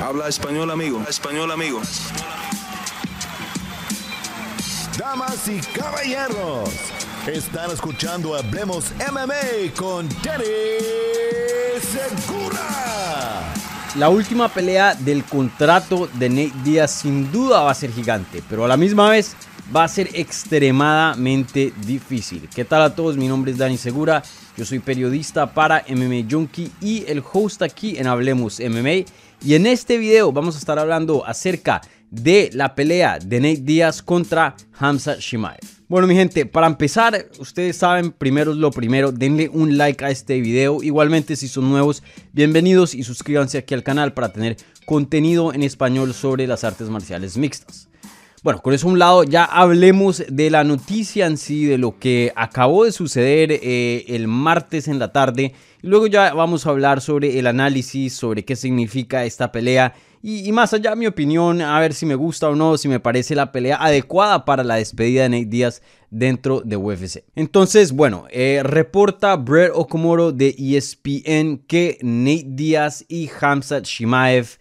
Habla español, amigo. Español, amigo. Damas y caballeros, están escuchando Hablemos MMA con Danny Segura. La última pelea del contrato de Nate Diaz sin duda va a ser gigante, pero a la misma vez va a ser extremadamente difícil. ¿Qué tal a todos? Mi nombre es Dani Segura, yo soy periodista para MMA Junkie y el host aquí en Hablemos MMA. Y en este video vamos a estar hablando acerca de la pelea de Nate Diaz contra Hamza Shimaev. Bueno mi gente, para empezar, ustedes saben, primero lo primero, denle un like a este video. Igualmente si son nuevos, bienvenidos y suscríbanse aquí al canal para tener contenido en español sobre las artes marciales mixtas. Bueno, con eso a un lado, ya hablemos de la noticia en sí, de lo que acabó de suceder eh, el martes en la tarde. Luego ya vamos a hablar sobre el análisis, sobre qué significa esta pelea. Y, más allá, mi opinión, a ver si me gusta o no, si me parece la pelea adecuada para la despedida de Nate Diaz dentro de UFC. Entonces, bueno, eh, reporta Brett Okomoro de ESPN que Nate Diaz y Hamzat Shimaev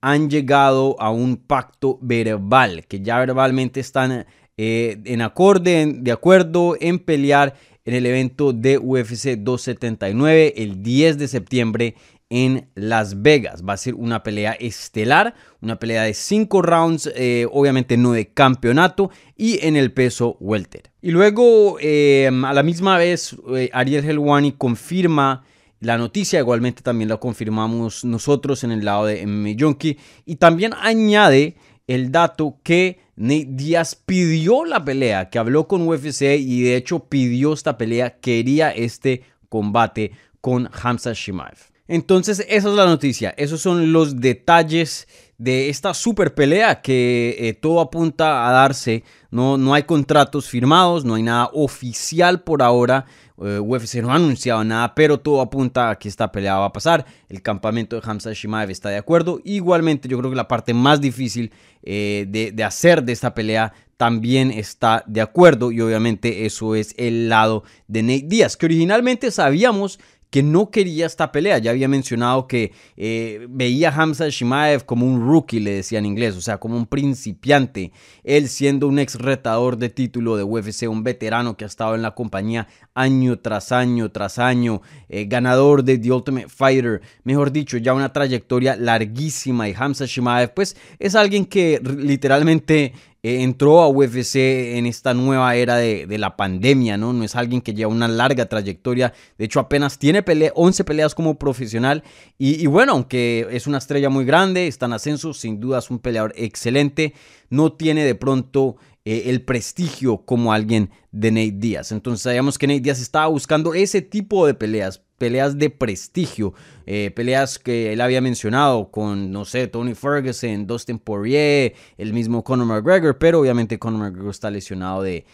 han llegado a un pacto verbal, que ya verbalmente están eh, en acorde, de acuerdo en pelear en el evento de UFC 279 el 10 de septiembre en Las Vegas. Va a ser una pelea estelar, una pelea de 5 rounds, eh, obviamente no de campeonato, y en el peso welter. Y luego, eh, a la misma vez, Ariel Helwani confirma la noticia igualmente también la confirmamos nosotros en el lado de MMA Junkie. Y también añade el dato que Nate Díaz pidió la pelea, que habló con UFC y de hecho pidió esta pelea, quería este combate con Hamza Shimaev. Entonces, esa es la noticia. Esos son los detalles de esta super pelea que eh, todo apunta a darse. No, no hay contratos firmados, no hay nada oficial por ahora. Eh, UFC no ha anunciado nada, pero todo apunta a que esta pelea va a pasar. El campamento de Hamza Shimaev está de acuerdo. Igualmente, yo creo que la parte más difícil eh, de, de hacer de esta pelea también está de acuerdo. Y obviamente eso es el lado de Nate Díaz, que originalmente sabíamos que no quería esta pelea. Ya había mencionado que eh, veía a Hamza Shimaev como un rookie, le decía en inglés, o sea, como un principiante. Él siendo un ex retador de título de UFC, un veterano que ha estado en la compañía año tras año tras año, eh, ganador de The Ultimate Fighter, mejor dicho, ya una trayectoria larguísima. Y Hamza Shimaev, pues es alguien que literalmente eh, entró a UFC en esta nueva era de, la pandemia, ¿no? No es alguien que lleva una larga trayectoria. De hecho, apenas tiene 11 peleas como profesional. Y, bueno, aunque es una estrella muy grande, está en ascenso, sin duda es un peleador excelente. No tiene de pronto eh, el prestigio como alguien de Nate Díaz. Entonces sabíamos que Nate Díaz estaba buscando ese tipo de peleas, peleas de prestigio, eh, peleas que él había mencionado con, no sé, Tony Ferguson, Dustin Poirier, el mismo Conor McGregor, pero obviamente Conor McGregor está lesionado de,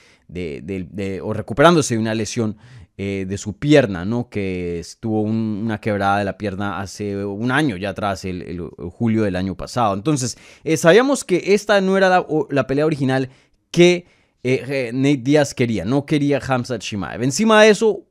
o recuperándose de una lesión eh, de su pierna, ¿no? Que estuvo una quebrada de la pierna hace un año ya atrás, el, julio del año pasado. Entonces, sabíamos que esta no era la, pelea original que Nate Díaz quería, no quería Hamzat Shimaev. Encima de eso,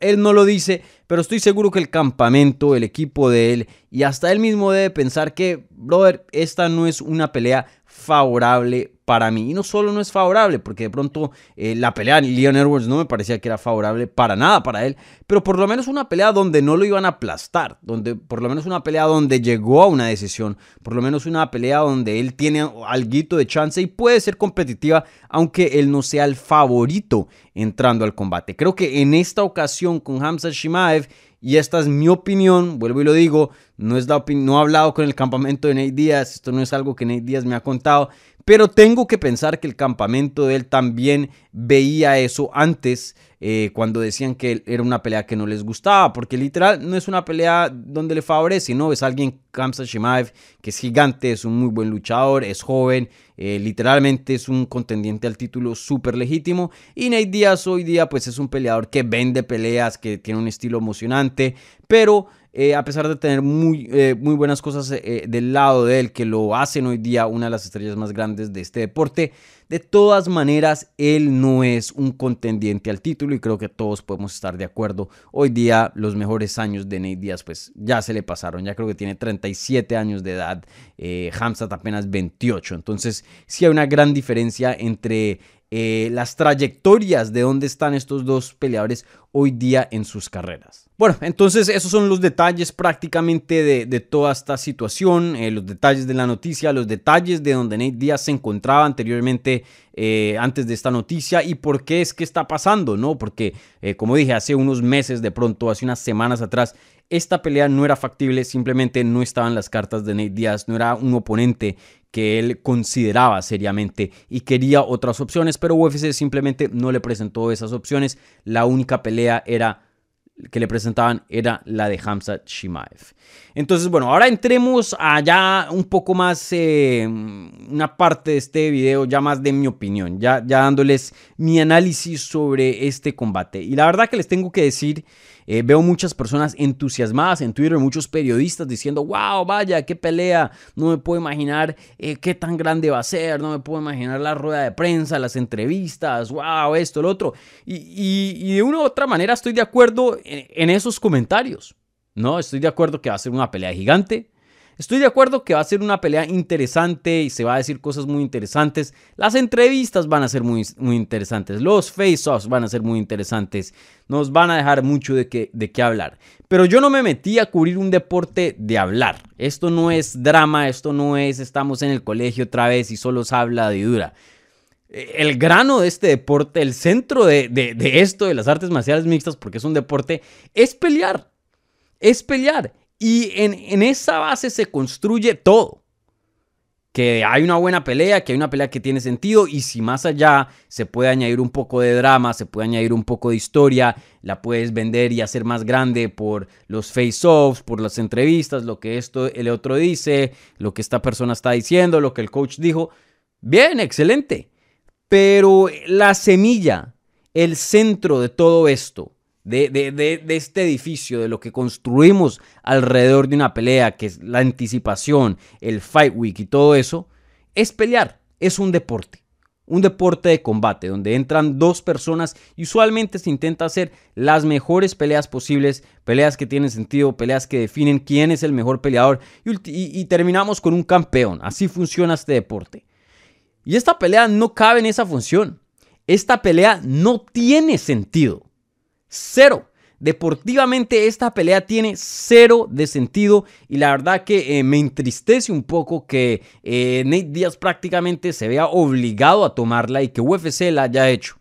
él no lo dice, pero estoy seguro que el campamento, el equipo de él y hasta él mismo debe pensar que, brother, esta no es una pelea favorable para mí. Y no solo no es favorable, porque de pronto eh, la pelea de Leon Edwards no me parecía que era favorable para nada para él, pero por lo menos una pelea donde no lo iban a aplastar, donde por lo menos una pelea donde llegó a una decisión, por lo menos una pelea donde él tiene algo de chance y puede ser competitiva, aunque él no sea el favorito entrando al combate. Creo que en esta ocasión con Hamza Shimaev y esta es mi opinión, vuelvo y lo digo, no, es la no he hablado con el campamento de Nate Díaz, esto no es algo que Nate Díaz me ha contado, pero tengo que pensar que el campamento de él también veía eso antes, eh, cuando decían que era una pelea que no les gustaba, porque literal no es una pelea donde le favorece, ¿no? Es alguien, Kamsa Shimaev, que es gigante, es un muy buen luchador, es joven, eh, literalmente es un contendiente al título súper legítimo. Y Nate Díaz hoy día, pues es un peleador que vende peleas, que tiene un estilo emocionante, pero eh, a pesar de tener muy, eh, muy buenas cosas eh, del lado de él que lo hacen hoy día una de las estrellas más grandes de este deporte, de todas maneras él no es un contendiente al título y creo que todos podemos estar de acuerdo. Hoy día los mejores años de Nate Díaz pues ya se le pasaron, ya creo que tiene 37 años de edad, Hamzat apenas 28, entonces sí hay una gran diferencia entre eh, las trayectorias de dónde están estos dos peleadores hoy día en sus carreras. Bueno, entonces esos son los detalles prácticamente de, toda esta situación, eh, los detalles de la noticia, los detalles de donde Nate Díaz se encontraba anteriormente eh, antes de esta noticia y por qué es que está pasando, ¿no? Porque, como dije, hace unos meses de pronto, hace unas semanas atrás, esta pelea no era factible, simplemente no estaban las cartas de Nate Díaz, no era un oponente que él consideraba seriamente y quería otras opciones, pero UFC simplemente no le presentó esas opciones. La única pelea era que le presentaban era la de Hamza Shimaev. Entonces, bueno, ahora entremos allá un poco más, eh, una parte de este video, ya más de mi opinión, ya, ya dándoles mi análisis sobre este combate. Y la verdad que les tengo que decir eh, veo muchas personas entusiasmadas en Twitter, muchos periodistas diciendo, wow, vaya, qué pelea, no me puedo imaginar eh, qué tan grande va a ser, no me puedo imaginar la rueda de prensa, las entrevistas, wow, esto, lo otro. Y, de una u otra manera estoy de acuerdo en, en esos comentarios. No, estoy de acuerdo que va a ser una pelea gigante. Estoy de acuerdo que va a ser una pelea interesante y se va a decir cosas muy interesantes. Las entrevistas van a ser muy, muy interesantes. Los face-offs van a ser muy interesantes. Nos van a dejar mucho de qué, de hablar. Pero yo no me metí a cubrir un deporte de hablar. Esto no es drama, esto no es estamos en el colegio otra vez y solo se habla de dura el grano de este deporte, el centro de, de, esto, de las artes marciales mixtas, porque es un deporte, es pelear. Es pelear. Y en, esa base se construye todo. Que hay una buena pelea, que hay una pelea que tiene sentido y si más allá se puede añadir un poco de drama, se puede añadir un poco de historia, la puedes vender y hacer más grande por los face-offs, por las entrevistas, lo que esto el otro dice, lo que esta persona está diciendo, lo que el coach dijo. Bien, excelente. Pero la semilla, el centro de todo esto, de, este edificio, de lo que construimos alrededor de una pelea, que es la anticipación, el Fight Week y todo eso, es pelear, es un deporte. Un deporte de combate donde entran dos personas y usualmente se intenta hacer las mejores peleas posibles, peleas que tienen sentido, peleas que definen quién es el mejor peleador y terminamos con un campeón. Así funciona este deporte. Y esta pelea no cabe en esa función. Esta pelea no tiene sentido. Cero. Deportivamente esta pelea tiene cero de sentido y la verdad que eh, me entristece un poco que eh, Nate Díaz prácticamente se vea obligado a tomarla y que UFC la haya hecho.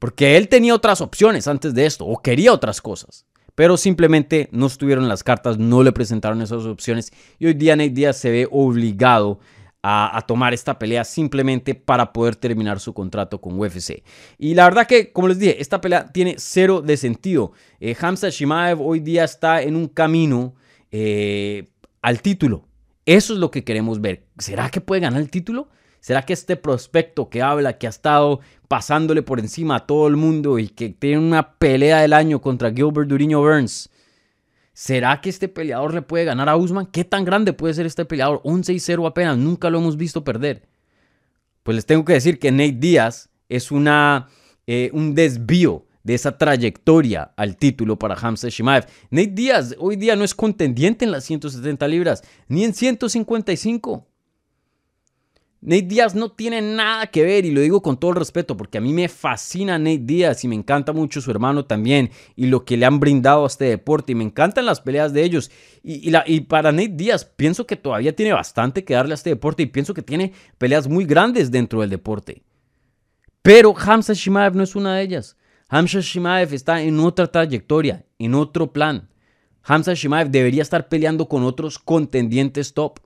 Porque él tenía otras opciones antes de esto o quería otras cosas. Pero simplemente no estuvieron las cartas, no le presentaron esas opciones y hoy día Nate Díaz se ve obligado a, tomar esta pelea simplemente para poder terminar su contrato con UFC. Y la verdad que, como les dije, esta pelea tiene cero de sentido. Eh, Hamza Shimaev hoy día está en un camino eh, al título. Eso es lo que queremos ver. ¿Será que puede ganar el título? ¿Será que este prospecto que habla, que ha estado pasándole por encima a todo el mundo y que tiene una pelea del año contra Gilbert Duriño Burns, ¿Será que este peleador le puede ganar a Usman? ¿Qué tan grande puede ser este peleador? 11-0 apenas, nunca lo hemos visto perder. Pues les tengo que decir que Nate Díaz es una, eh, un desvío de esa trayectoria al título para Hamza Shimaev. Nate Díaz hoy día no es contendiente en las 170 libras, ni en 155. Nate Díaz no tiene nada que ver y lo digo con todo el respeto porque a mí me fascina Nate Díaz y me encanta mucho su hermano también y lo que le han brindado a este deporte y me encantan las peleas de ellos y, para Nate Díaz pienso que todavía tiene bastante que darle a este deporte y pienso que tiene peleas muy grandes dentro del deporte. Pero Hamza Shimaev no es una de ellas. Hamza Shimaev está en otra trayectoria, en otro plan. Hamza Shimaev debería estar peleando con otros contendientes top.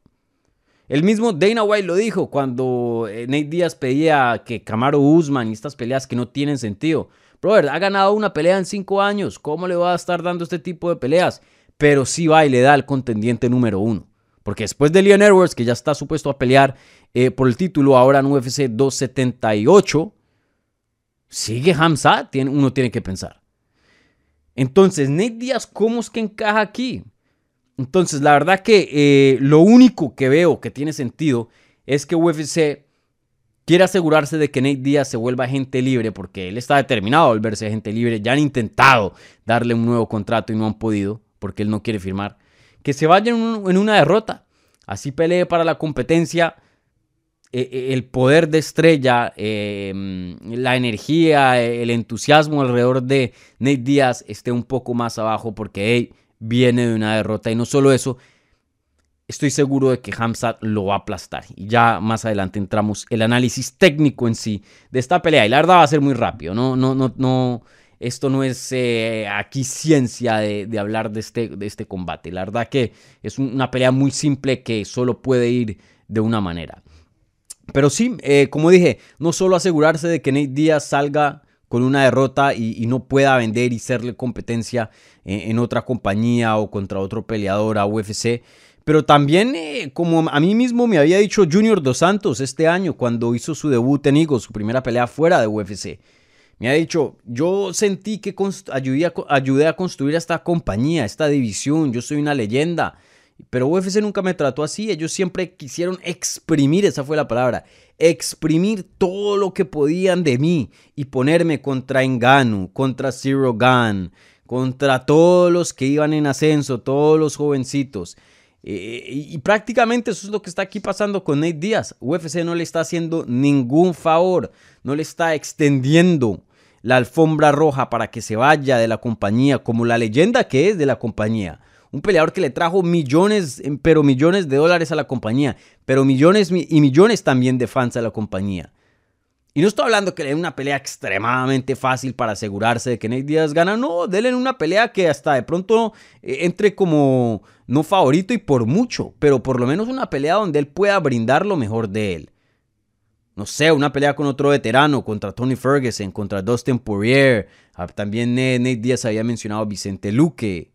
El mismo Dana White lo dijo cuando eh, Nate Díaz pedía que Camaro Usman y estas peleas que no tienen sentido. Brother, ha ganado una pelea en cinco años. ¿Cómo le va a estar dando este tipo de peleas? Pero sí va y le da al contendiente número uno. Porque después de Leon Edwards, que ya está supuesto a pelear eh, por el título ahora en UFC 278, sigue Hamza, uno tiene que pensar. Entonces, Nate Díaz, ¿cómo es que encaja aquí? Entonces, la verdad que eh, lo único que veo que tiene sentido es que UFC quiere asegurarse de que Nate Díaz se vuelva agente libre porque él está determinado a volverse agente libre. Ya han intentado darle un nuevo contrato y no han podido porque él no quiere firmar. Que se vaya en, una derrota. Así pelee para la competencia. Eh, eh, el poder de estrella, em, la energía, el entusiasmo alrededor de Nate Díaz esté un poco más abajo porque viene de una derrota. Y no solo eso, estoy seguro de que Hamzat lo va a aplastar. Y ya más adelante entramos el análisis técnico en sí de esta pelea. Y la verdad va a ser muy rápido. No, no, no, no. Esto no es eh, aquí ciencia de, hablar de este, de este combate. La verdad que es una pelea muy simple que solo puede ir de una manera. Pero sí, eh, como dije, no solo asegurarse de que Nate Díaz salga con una derrota y, no pueda vender y serle competencia en, en, otra compañía o contra otro peleador a UFC, pero también, eh, como a mí mismo me había dicho Junior Dos Santos este año, cuando hizo su debut en Eagles, su primera pelea fuera de UFC, me ha dicho, yo sentí que ayudé a, ayudé a construir esta compañía, esta división, yo soy una leyenda. Pero UFC nunca me trató así, ellos siempre quisieron exprimir, esa fue la palabra, exprimir todo lo que podían de mí y ponerme contra Enganu, contra Zero Gun, contra todos los que iban en ascenso, todos los jovencitos. Eh, y, prácticamente eso es lo que está aquí pasando con Nate Díaz. UFC no le está haciendo ningún favor, no le está extendiendo la alfombra roja para que se vaya de la compañía, como la leyenda que es de la compañía. Un peleador que le trajo millones, em, pero millones de dólares a la compañía, pero millones y millones también de fans a la compañía. Y no estoy hablando que le den una pelea extremadamente fácil para asegurarse de que Nate Díaz gana. No, denle una pelea que hasta de pronto eh, entre como no favorito y por mucho. Pero por lo menos una pelea donde él pueda brindar lo mejor de él. No sé, una pelea con otro veterano, contra Tony Ferguson, contra Dustin Poirier. Ah, también Nate Díaz había mencionado a Vicente Luque.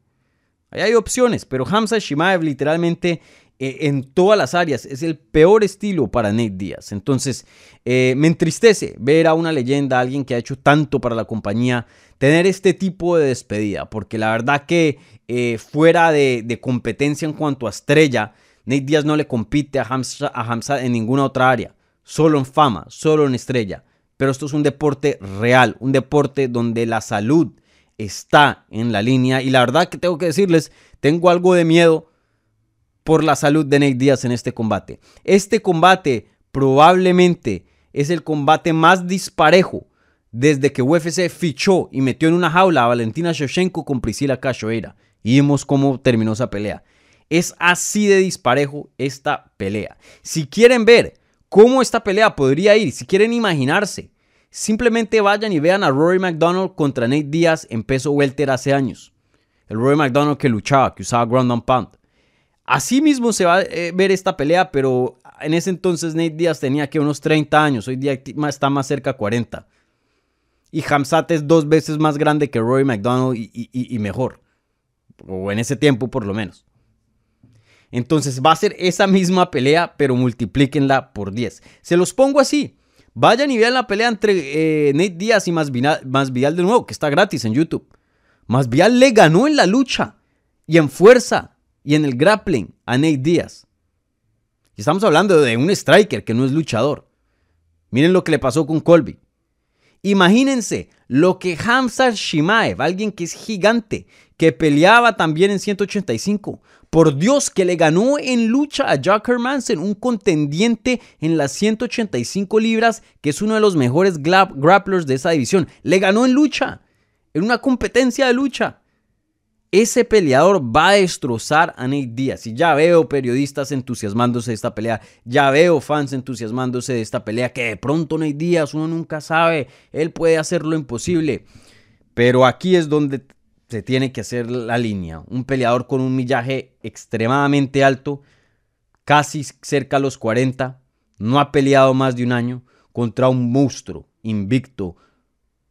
Hay opciones, pero Hamza Shimaev literalmente eh, en todas las áreas. Es el peor estilo para Nate Díaz. Entonces, eh, me entristece ver a una leyenda, alguien que ha hecho tanto para la compañía, tener este tipo de despedida, porque la verdad que eh, fuera de, competencia en cuanto a estrella, Nate Díaz no le compite a Hamza, a Hamza en ninguna otra área, solo en fama, solo en estrella. Pero esto es un deporte real, un deporte donde la salud está en la línea y la verdad que tengo que decirles, tengo algo de miedo por la salud de Nate Díaz en este combate. Este combate probablemente es el combate más disparejo desde que UFC fichó y metió en una jaula a Valentina Shevchenko con Priscila Cachoeira. Y vimos cómo terminó esa pelea. Es así de disparejo esta pelea. Si quieren ver cómo esta pelea podría ir, si quieren imaginarse, simplemente vayan y vean a Rory McDonald contra Nate Díaz en peso welter hace años. El Rory McDonald que luchaba, que usaba ground and pound. Así mismo se va a eh, ver esta pelea, pero en ese entonces Nate Díaz tenía que unos 30 años, hoy día está más cerca de 40. Y Hamzat es dos veces más grande que Roy McDonald y, mejor. O en ese tiempo por lo menos. Entonces va a ser esa misma pelea, pero multiplíquenla por 10. Se los pongo así. Vayan y vean la pelea entre eh, Nate Díaz y Masvidal de nuevo, que está gratis en YouTube. Masvidal le ganó en la lucha y en fuerza y en el grappling a Nate Díaz. Y estamos hablando de un striker que no es luchador. Miren lo que le pasó con Colby. Imagínense lo que Hamza Shimaev, alguien que es gigante, que peleaba también en 185, por Dios que le ganó en lucha a Jack Hermansen, un contendiente en las 185 libras, que es uno de los mejores grapplers de esa división. Le ganó en lucha, en una competencia de lucha. Ese peleador va a destrozar a Nate Díaz. Y ya veo periodistas entusiasmándose de esta pelea. Ya veo fans entusiasmándose de esta pelea. Que de pronto Nate Díaz, uno nunca sabe. Él puede hacer lo imposible. Pero aquí es donde se tiene que hacer la línea. Un peleador con un millaje extremadamente alto. Casi cerca a los 40. No ha peleado más de un año. Contra un monstruo invicto.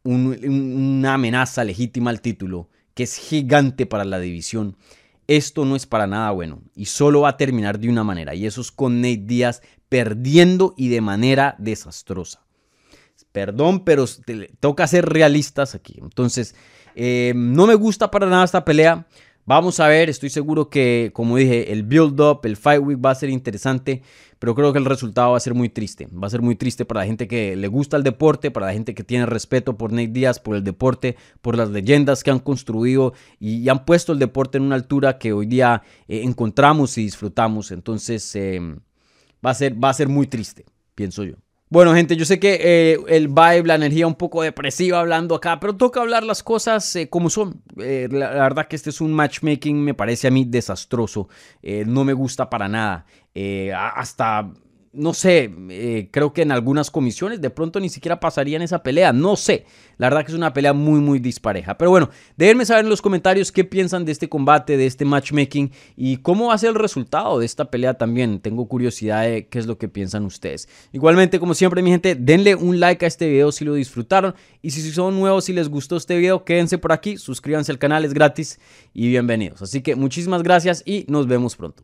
una amenaza legítima al título que es gigante para la división. Esto no es para nada bueno y solo va a terminar de una manera y eso es con Nate Díaz perdiendo y de manera desastrosa. Perdón, pero toca ser realistas aquí. Entonces, eh, no me gusta para nada esta pelea. Vamos a ver, estoy seguro que, como dije, el build-up, el fight week va a ser interesante, pero creo que el resultado va a ser muy triste. Va a ser muy triste para la gente que le gusta el deporte, para la gente que tiene respeto por Nate Díaz, por el deporte, por las leyendas que han construido y, han puesto el deporte en una altura que hoy día eh, encontramos y disfrutamos. Entonces, eh, va, a ser, va a ser muy triste, pienso yo. Bueno, gente, yo sé que eh, el vibe, la energía un poco depresiva hablando acá, pero toca hablar las cosas eh, como son. Eh, la, verdad que este es un matchmaking, me parece a mí desastroso. no me gusta para nada. hasta no sé, eh, creo que en algunas comisiones de pronto ni siquiera pasarían esa pelea, no sé. La verdad que es una pelea muy, muy dispareja. Pero bueno, déjenme saber en los comentarios qué piensan de este combate, de este matchmaking y cómo va a ser el resultado de esta pelea también. Tengo curiosidad de qué es lo que piensan ustedes. Igualmente, como siempre, mi gente, denle un like a este video si lo disfrutaron. Y si son nuevos, si les gustó este video, quédense por aquí, suscríbanse al canal, es gratis y bienvenidos. Así que muchísimas gracias y nos vemos pronto.